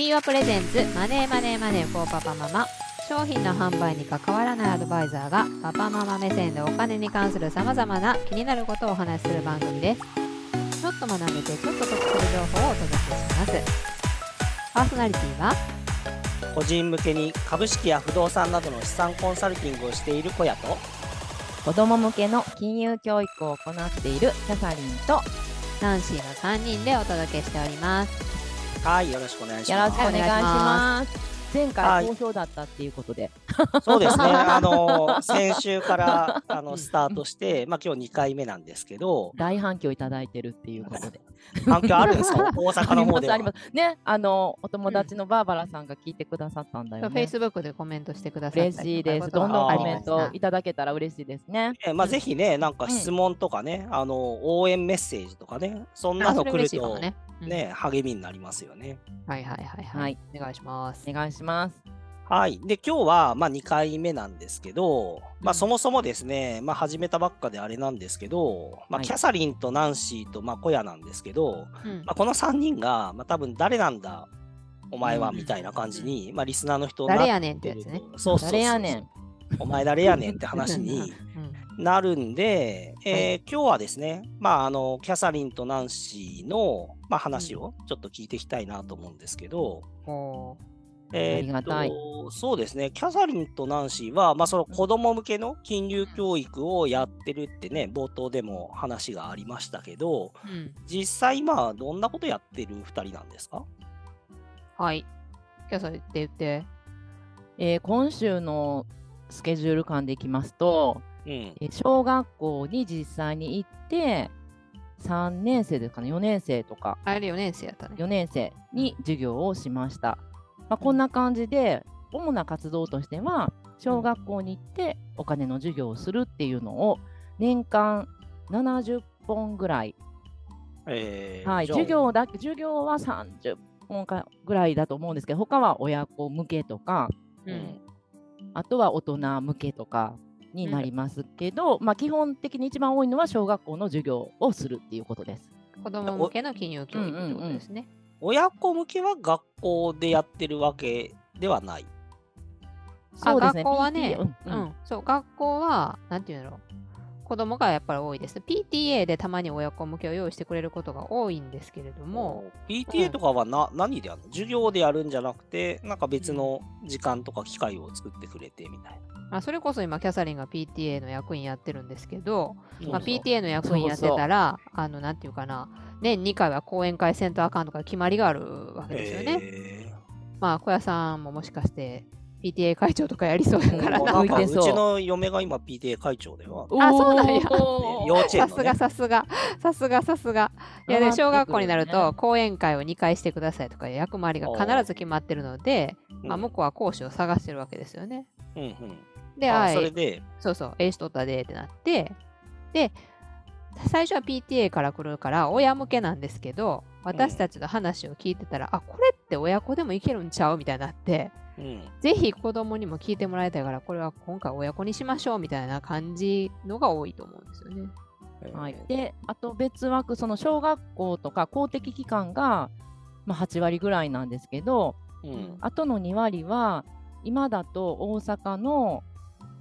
フィーワプレゼンツマネーマネーマネーフォーパパママ。商品の販売に関わらないアドバイザーがパパママ目線でお金に関するさまざまな気になることをお話しする番組です。ちょっと学べてちょっと得する情報をお届けします。パーソナリティは？個人向けに株式や不動産などの資産コンサルティングをしている小屋と子供向けの金融教育を行っているキャサリンとナンシーの3人でお届けしておりますはいよろしくお願いします。よろしくお願いします。前はい回好評だったっていうことで、そうですね。あの先週からあのスタートしてまあ今日2回目なんですけど。大反響いただいてるっていうことで。反響あるんですか？大阪の方では。ありますあります。ね、あのお友達のバーバラさんが聞いてくださったんだよね。フェイスブックでコメントしてくださっ嬉しいです。どんどんあコメントいただけたら嬉しいですね。えまあ、ぜひね、なんか質問とかね、あの応援メッセージとかね、そんなの来るとね、うん。励みになりますよね。はいはいはいははい。いお願いします。お願いします。はい。で、今日は、まあ、2回目なんですけど、まあ、うん。そもそもですね、まあ、始めたばっかであれなんですけど、まあ、はい。キャサリンとナンシーと、まあ、小屋なんですけど、うん。まあ、この3人が、まあ、多分誰なんだ、お前は、うん。みたいな感じに、まあ、リスナーの人誰やねんってやつね。そうそう誰やねん。お前誰やねんって話に うん。なるんで、えー今日はですね、まあ、あの、キャサリンとナンシーの、まあ、話をちょっと聞いていきたいなと思うんですけど、おえーっありがたい。と、そうですね、キャサリンとナンシーは、まあ、その子供向けの金融教育をやってるってね、冒頭でも話がありましたけど、ーうん。実際、まあ、どんなことやってる2人なんですか？はい。キャサリンって言って。えー今週のスケジュール感でいきますと、うん。えー小学校に実際に行って3年生ですかね。4年生とか。あれ4年生やったね。4年生に授業をしました。まあ、こんな感じで主な活動としては小学校に行ってお金の授業をするっていうのを年間70本ぐらい、はい、えーじゃあ授業だけ授業は30本かぐらいだと思うんですけど他は親子向けとかううんん。あとは大人向けとかになりますけど、まあ、基本的に一番多いのは小学校の授業をするっていうことです。子供向けの金融教育ってことですね。親子向けは学校でやってるわけではない。あそうですね。学校はね PTA ううんうん。ん、そう、学校は、なんていうの子供がやっぱり多いです。PTA でたまに親子向けを用意してくれることが多いんですけれども、PTA とかはな、何でやるの？授業でやるんじゃなくて、なんか別の時間とか機会を作ってくれてみたいあそれこそ今、キャサリンが PTA の役員やってるんですけど、な。まあ、PTA の役員やってたら、あの、なんていうかな、年2回は講演会せんとあかんとか決まりがあるわけですよね。へまあ、小屋さんももしかして、PTA 会長とかやりそうやーからな。もうなん かう。ちの嫁が今 PTA 会長では、あそうなんや。幼稚園の、さすがね、さすがさすがさすが。いやで小学校になるね。と講演会を2回してくださいとか役回りが必ず決まってるので、まあ、うん。向こうは講師を探してるわけですよね。うんうん。で、あそれで、そうそう、A しとったでってなって、で、最初は PTA から来るから親向けなんですけど、私たちの話を聞いてたら、あ、これって親子でもいけるんちゃうみたいになって、うん。ぜひ子供にも聞いてもらいたいから、これは今回親子にしましょうみたいな感じのが多いと思うんですよね。はい。え、であと別枠その小学校とか公的機関が、まあ、8割ぐらいなんですけどーうん。あとの2割は今だと大阪の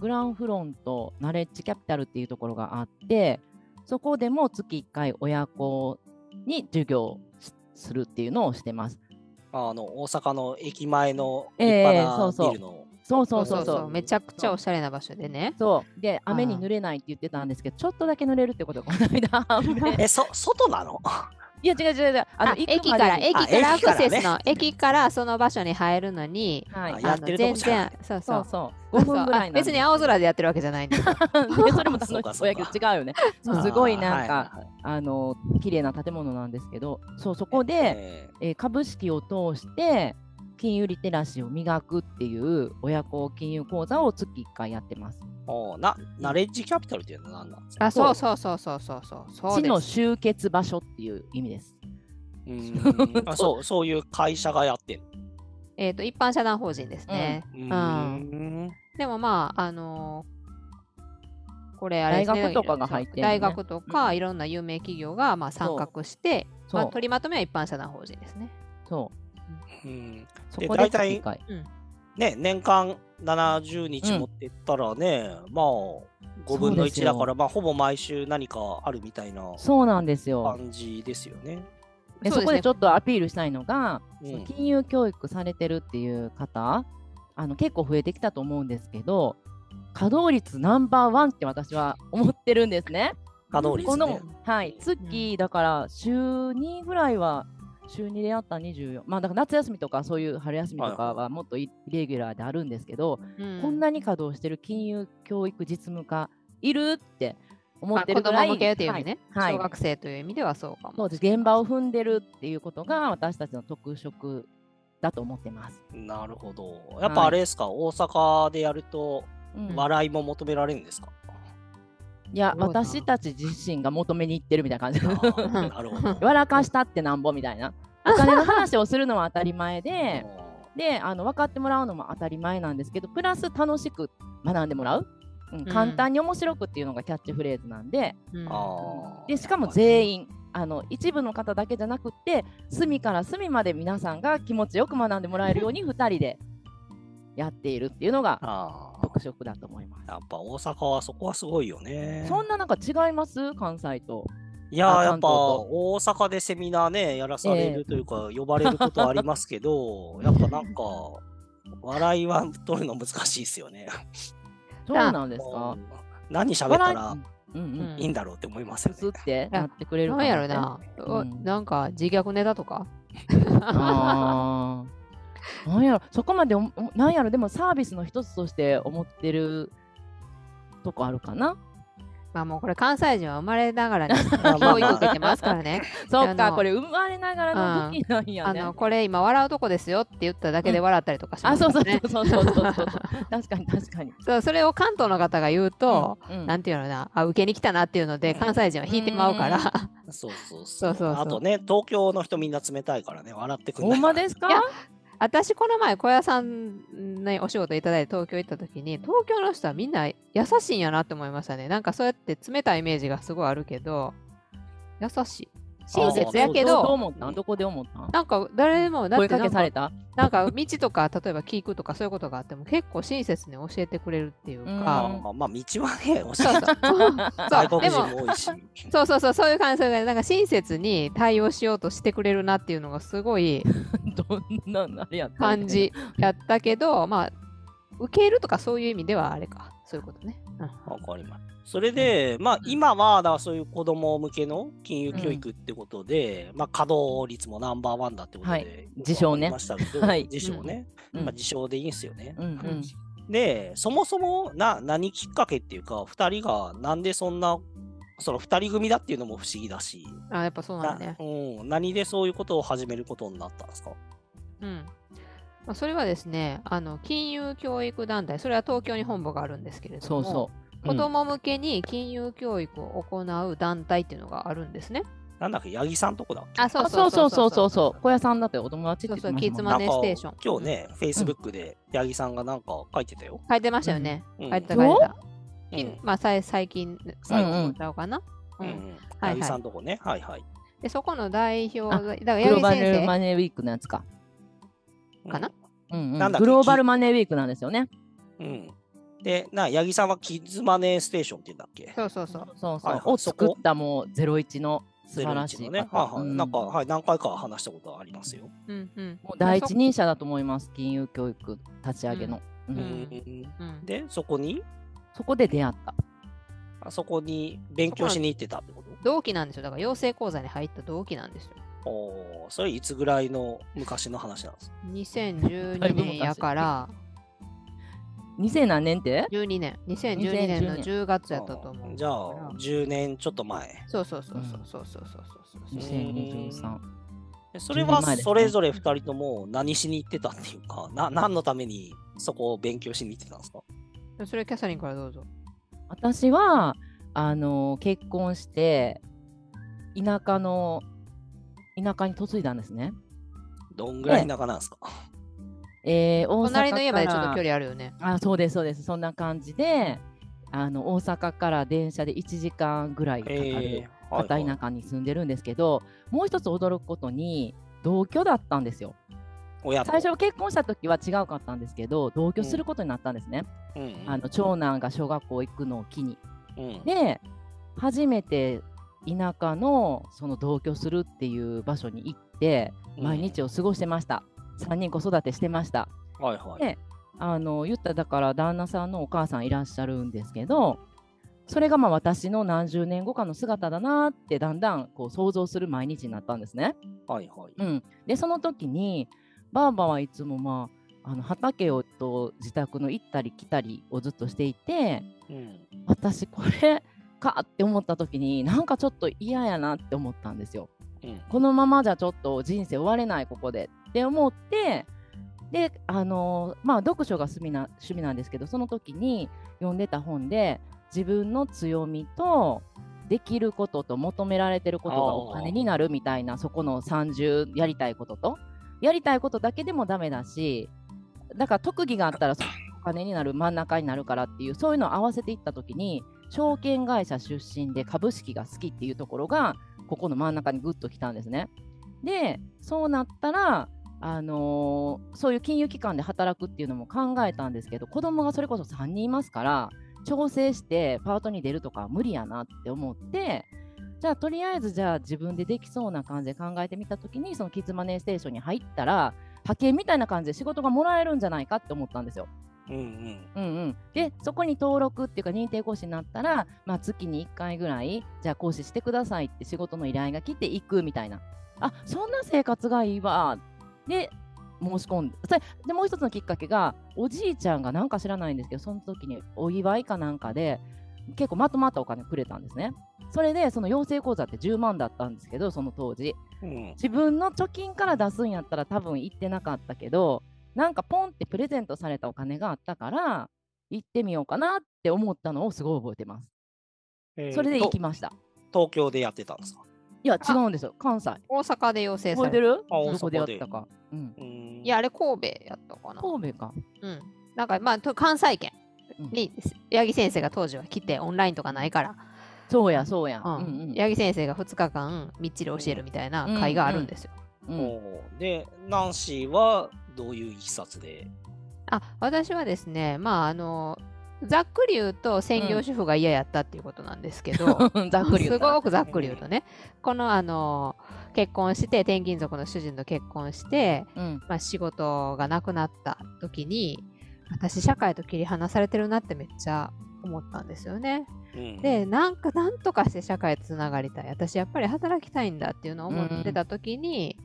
グランフロントナレッジキャピタルっていうところがあってそこでも月1回親子に授業しするっていうのをしてます。あの大阪の駅前の立ええ派なそうそうビルの、そうそうそうそう。めちゃくちゃおしゃれな場所でね。そうで雨に濡れないって言ってたんですけどちょっとだけ濡れるってことがこの間え、そ、外なの？いや違う違う違う。あの駅から、駅からアクセスの、あ駅からその場所に入るのに、はい。あやってるとこじゃない。そうそそうう。そう5分ぐらい別に青空でやってるわけじゃないんです それも楽しそう かそうやけど違うよね。すごいなんかはいはいはい。あの綺麗な建物なんですけど、そうそこで、え。えー株式を通して金融リテラシーを磨くっていう親子金融講座を月1回やってます。ーおーな、ナレッジキャピタルっていうのは何なんですか？あ、そうそうそうそうそうそう。そう地の。集結場所っていう意味です。うーんあ そう、そういう会社がやってる。えっと、一般社団法人ですね。ううんーんでもまあ、あのーこれあれですね大学とかが入ってね大学とかいろんな有名企業がまあ参画して、まあ、取りまとめは一般社団法人ですね。そうん、そこでで大体月一回ね、年間70日持ってったらね、まあ、5分の1そうですよだから、まあ、ほぼ毎週何かあるみたいなそうなんですよ。感じですよね。でそこでちょっとアピールしたいのが、うんその金融教育されてるっていう方あの結構増えてきたと思うんですけど稼働率ナンバーワンって私は思ってるんですね。稼働率このね。、はい、月だから週2ぐらいは週2でやった24まあだから夏休みとかそういう春休みとかはもっとイイレギュラーであるんですけど、うん。こんなに稼働してる金融教育実務家いるって思まあ子ってるぐらい、供向けという意味ね、はい小学生という意味ではそうかも。そうです。現場を踏んでるっていうことが私たちの特色だと思ってます。なるほど。やっぱあれですか、大阪でやると、うん。笑いも求められるんですか、いや私たち自身が求めに行ってるみたいな感じあー なるほど。笑かしたってなんぼみたいな。お金の話をするのは当たり前で であの分かってもらうのも当たり前なんですけどプラス楽しく学んでもらう、うん、簡単に面白くっていうのがキャッチフレーズなんで。うん。でしかも全員あの一部の方だけじゃなくって隅から隅まで皆さんが気持ちよく学んでもらえるように2人でやっているっていうのが色だと思います。やっぱ大阪はそこはすごいよね。そんななんか違います関西と？いやーあやっぱ大阪でセミナーね、やらされるというか、呼ばれることはありますけど、やっぱなんか、笑いは取るの難しいですよね。そうなんですか？うん何喋ったらうんうんうん。いいんだろうって思いますよね。スってなってくれるかなんやろな、おうんなんか自虐ネタとか？なんやろそこまでなんやろでもサービスの一つとして思ってるとこあるかな？まあもうこれ関西人は生まれながら に教育受けてますからね。そっかこれ生まれながらの武器なんやね。あのこれ今笑うとこですよって言っただけで笑ったりとかしまあそうそうすからね。そうそうそうそうそう。確かに確かに。そうそれを関東の方が言うと、うんうん。なんていうのな？あ受けに来たなっていうので関西人は引いてまうから、そうそうそう。そうそうあとね、東京の人みんな冷たいからね、笑ってくんないほんまですか？いや私この前小屋さんにお仕事いただいて東京行った時に東京の人はみんな優しいんやなって思いましたね。なんかそうやって冷たいイメージがすごいあるけど優しい。親切やけど。どう思った？ん。どこで思った？んなんか誰でもだっ声かてなんかけされた？なんか道とか例えば聞くとかそういうことがあっても結構親切に教えてくれるっていううん。か、まあ、まあ、道はね、おしゃそう そう。外国人そうでもも多いし。そうそうそうそういう感じでなんか親切に対応しようとしてくれるなっていうのがすごい どんなあれやった感じやったけどまあ受けるとかそういう意味ではあれか。そういうことね、うん。わかります。それで、まあ、今は、だからそういう子供向けの金融教育ってことで、まあ、稼働率もナンバーワンだってことで、はい。自称ね。ましたけどはい。自称ね。うん。まあ、自称でいいんすよね。うんうん。で、そもそもな何きっかけっていうか、2人がなんでそんな、その2人組だっていうのも不思議だし、あやっぱそうなんだね。なうん、何でそういうことを始めることになったんですか？うん。まあ、それはですねあの金融教育団体それは東京に本部があるんですけれどもそうそ子供向けに金融教育を行う団体っていうのがあるんですね。なんだっけ、八木さんとこだっけ？あ、そうあそうそうそう。そうう。そう小屋さんだってお友達ってそうそう、キッズ言ってましたもんね。マネーステーション。今日ね、Facebook で八木さんがなんか書いてたよ。書いてましたよね。うん。書いてた書いてた。きうん。まあ、さい最近、最近ちゃうかな。ううん。ん、はい八木さんとこね。はいはい。で、そこの代表だからグローバルマネーウィークのやつか、かな？うん。うんなんだグローバルマネーウィークなんですよね。うん。うん。で、な、八木さんはキッズマネーステーションって言うんだっけ？そうそうそう。そうそう、はいはい。を作ったもうゼロ一の素晴らし01いのね。方はいはい。うん。なんか、はい、何回か話したことありますよ。うんうん。もう第一人者だと思います。金融教育立ち上げの、ううん。ん。うん。で、そこに、そこで出会ったあそこに勉強しに行ってたってこと？同期なんですよ。だから養成講座に入った同期なんですよ。おーそれいつぐらいの昔の話なんですか？2012年やから、2000何年って？12年。2012年の10月やったと思う。じゃあ、10年ちょっと前。そうそうそうそうそうそうそうそうそう。2023でそれ10はそれぞれ2人とも何しに行ってたっていうか、な何のためにそこを勉強しに行ってたんですかそれキャサリンからどうぞ。私はあの結婚して田舎の田舎に嫁いだんですね、どんぐらい田舎なんですか、えー、大阪隣の家までちょっとから距離あるよね。あそうですそうですそんな感じであの大阪から電車で1時間ぐらいかかる、えーはいはい片田舎に住んでるんですけど、もう一つ驚くことに同居だったんですよ。親と。最初結婚した時は違うかったんですけど同居することになったんですね、うん。うん。あの長男が小学校行くのを機に。うん。で初めて田舎のその同居するっていう場所に行って毎日を過ごしてました、3人子育てしてました。はいはい。であの言ったらだから旦那さんのお母さんいらっしゃるんですけどそれがまあ私の何十年後かの姿だなってだんだんこう想像する毎日になったんですね。はいはい。うん、でその時にばあばはいつもまああの畑をと自宅の行ったり来たりをずっとしていてうん私これかって思った時になんかちょっと嫌やなって思ったんですよ。うんこのままじゃちょっと人生終われないここでって思ってであのまあ読書が趣味な趣味なんですけどその時に読んでた本で自分の強みとできることと求められてることがお金になるみたいなそこの30やりたいこととやりたいことだけでもダメだしだから特技があったらお金になる真ん中になるからっていうそういうのを合わせていった時に証券会社出身で株式が好きっていうところがここの真ん中にグッときたんですね。でそうなったらあのーそういう金融機関で働くっていうのも考えたんですけど子供がそれこそ3人いますから調整してパートに出るとか無理やなって思ってじゃあとりあえずじゃあ自分でできそうな感じで考えてみた時にそのキッズマネーステーションに入ったら派遣みたいな感じで仕事がもらえるんじゃないかって思ったんですよ。うんうん。うんうん、でそこに登録っていうか認定講師になったら、まあ、月に1回ぐらいじゃあ講師してくださいって仕事の依頼が来て行くみたいな。あそんな生活がいいわで申し込んでそれでもう一つのきっかけがおじいちゃんがなんか知らないんですけどその時にお祝いかなんかで結構まとまったお金くれたんですねそれでその養成講座って10万だったんですけどその当時。うん。自分の貯金から出すんやったら多分行ってなかったけどなんかポンってプレゼントされたお金があったから行ってみようかなって思ったのをすごい覚えてます。えーそれで行きとました。東京でやってたんですか？いや違うんですよ。関西。大阪で要請される覚えてる？あ大阪で。どこでやったか。うん、いやあれ神戸やったかな。神戸か。うん。なんかまあと関西圏うん。に八木先生が当時は来てオンラインとかないから、そうやそうや。うん。うんうん。八木先生が2日間みっちり教えるみたいな会があるんですよ、うで、ナンシーはどういういきさつで？あ私はですねまああのざっくり言うと専業主婦が嫌やったっていうことなんですけど、ざっくり言すごくざっくり言うとねこのあの結婚して転勤族の主人と結婚して、うん。まあ、仕事がなくなった時に私社会と切り離されてるなってめっちゃ思ったんですよね。うんでなんかなんとかして社会つながりたい。私やっぱり働きたいんだっていうのを思ってた時に、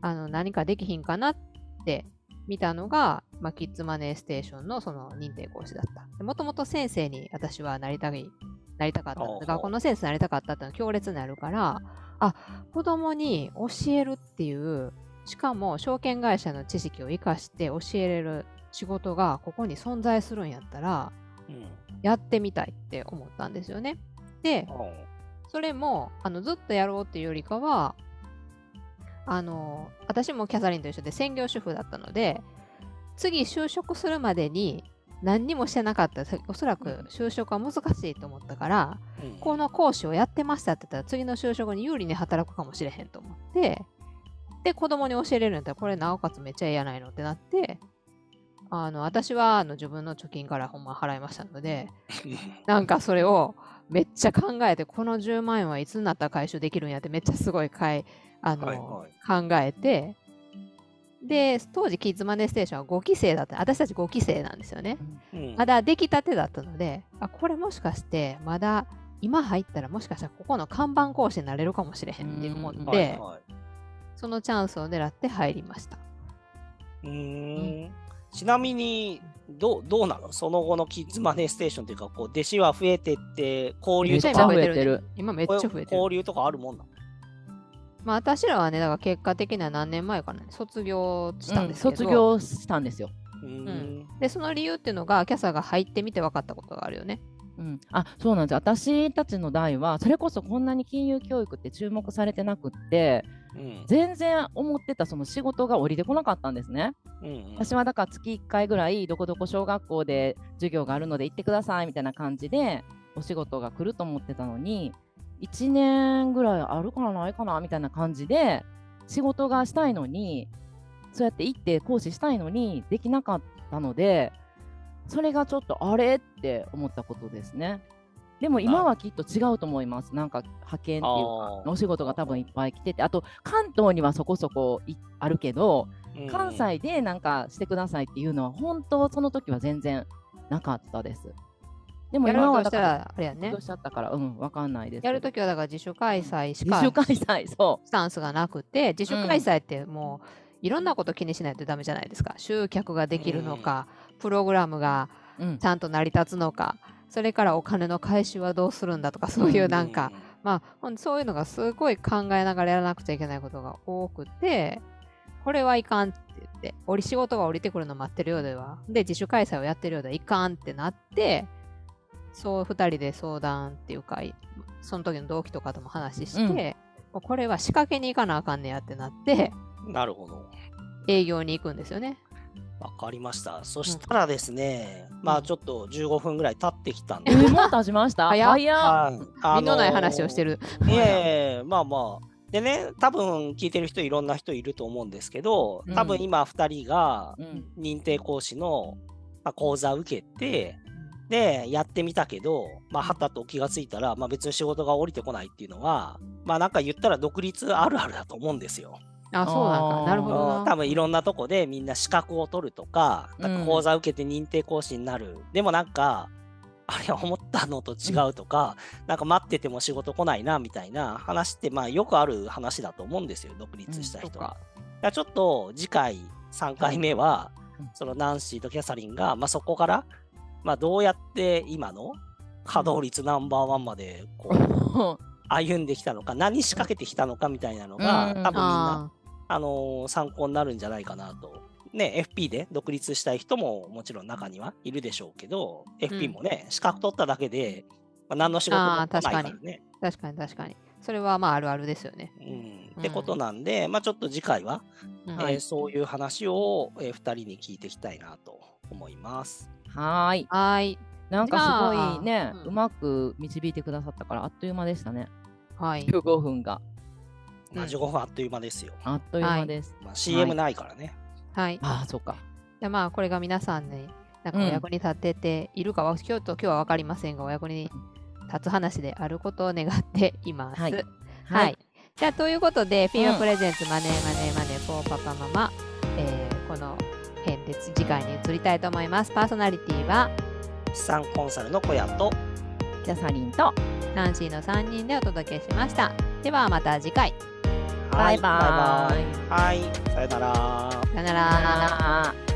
あの何かできひんかなって見たのが、まあ、キッズマネーステーションのその認定講師だった。もともと先生に私はなりたいなりたかった。学校の先生になりたかったっていうのは強烈になるからあ子供に教えるっていうしかも証券会社の知識を生かして教えれる仕事がここに存在するんやったらうんやってみたいって思ったんですよね。でそれもあのずっとやろうっていうよりかはあの私もキャサリンと一緒で専業主婦だったので次就職するまでに何にもしてなかった。らおそらく就職は難しいと思ったからうん。この講師をやってましたって言ったら次の就職に有利に働くかもしれへんと思ってで子供に教えれるんやったらこれなおかつめっちゃええやないのってなってあの私はあの自分の貯金からほんま払いましたので なんかそれをめっちゃ考えてこの10万円はいつになったら回収できるんやってめっちゃすごいかいあの、はいはい。考えてで当時キッズマネーステーションは5期生だった私たち5期生なんですよね。うん。まだ出来たてだったのであこれもしかしてまだ今入ったらもしかしたらここの看板講師になれるかもしれへんって思って、うん。はいはい。そのチャンスを狙って入りました。うーんちなみにどうどうなの？その後のキッズマネーステーションというかこう弟子は増えてって交流とか。増えてる。今めっちゃ増えてる。交流とかあるもんなの？まあ私らはねだから結果的には何年前かな。卒業したんですけど、うん卒業したんですよ。うーん。でその理由っていうのがキャサが入ってみて分かったことがあるよねうん、あそうなんです。私たちの代はそれこそこんなに金融教育って注目されてなくってうん。全然思ってたその仕事が降りてこなかったんですね。うんうん。私はだから月1回ぐらいどこどこ小学校で授業があるので行ってくださいみたいな感じでお仕事が来ると思ってたのに1年ぐらいあるかなないかなみたいな感じで仕事がしたいのにそうやって行って講師したいのにできなかったのでそれがちょっとあれって思ったことですね。でも今はきっと違うと思います。なんか派遣っていうかお仕事が多分いっぱい来ててあと関東にはそこそこいあるけどうん関西でなんかしてくださいっていうのは本当その時は全然なかったです。でもや今はだかららあれやねどうしちゃったからうんわかんないです。やるときはだから自主開催しか自主開催そスタンスがなくて自主開催ってもういろんなこと気にしないとダメじゃないですか集客ができるのか、プログラムがう。うんちゃんと成り立つのかそれからお金の回収はどうするんだとかそういうなんか、まあそういうのがすごい考えながらやらなくちゃいけないことが多くてこれはいかんって言って降り仕事が降りてくるの待ってるようではで自主開催をやってるようではいかんってなってそう2人で相談っていうかいその時の同期とかとも話して、もうこれは仕掛けに行かなあかんねやってなってなるほど。営業に行くんですよね。わかりました。そしたらですね、まあちょっと15分ぐらい経ってきたんで。えーもう経ちました？早いあみんなない話をしてる。いえいえ、まあまあ。でね、多分聞いてる人いろんな人いると思うんですけど、多分今2人がうん認定講師の、まあ、講座受けて、で、やってみたけど、まあ、はたと気がついたら、まあ、別に仕事が降りてこないっていうのは、まあ、なんか言ったら独立あるあるだと思うんですよ。あ、そうなんか。あーなるほどな。多分いろんなとこでみんな資格を取るとか、なんか講座受けて認定講師になる。でもなんか、あれ思ったのと違うとか、なんか待ってても仕事来ないなみたいな話って、まあよくある話だと思うんですよ、独立した人は。だからちょっと次回3回目は、うんそのナンシーとキャサリンが、まあ、そこから、まあ、どうやって今の稼働率ナンバーワンまでこう 歩んできたのか、何仕掛けてきたのかみたいなのが、うん多分みんな、ああのー参考になるんじゃないかなと。ね、FP で独立したい人ももちろん中にはいるでしょうけど、FP もね、資格取っただけで、まあ、何の仕事もないから確ね。ー確かに確かに。それはまああるあるですよね。うん、ってことなんで、まあちょっと次回は、うんはいえーそういう話を、え2人に聞いていきたいなと思います。はーい。はーい。なんかすごいね、うんうまく導いてくださったから、あっという間でしたね。はい。15分が。まあ、うん15分あっという間ですよ。あっという間です。まあ、CM ないからね。はい。ああ、そうか。でまあこれが皆さんになんかお役に立てているかは、今日と今日は分かりませんがお役に立つ話であることを願っています。はいはいじゃあということで、フィンアプレゼンツマネーマネーマネーフォーパパママ、えーこの辺で次回に移りたいと思います。パーソナリティは？資産コンサルの小屋と、キャサリンと、ナンシーの3人でお届けしました。ではまた次回。バイバーイ。はい、バイバイはい、さよなら。さよなら。さよなら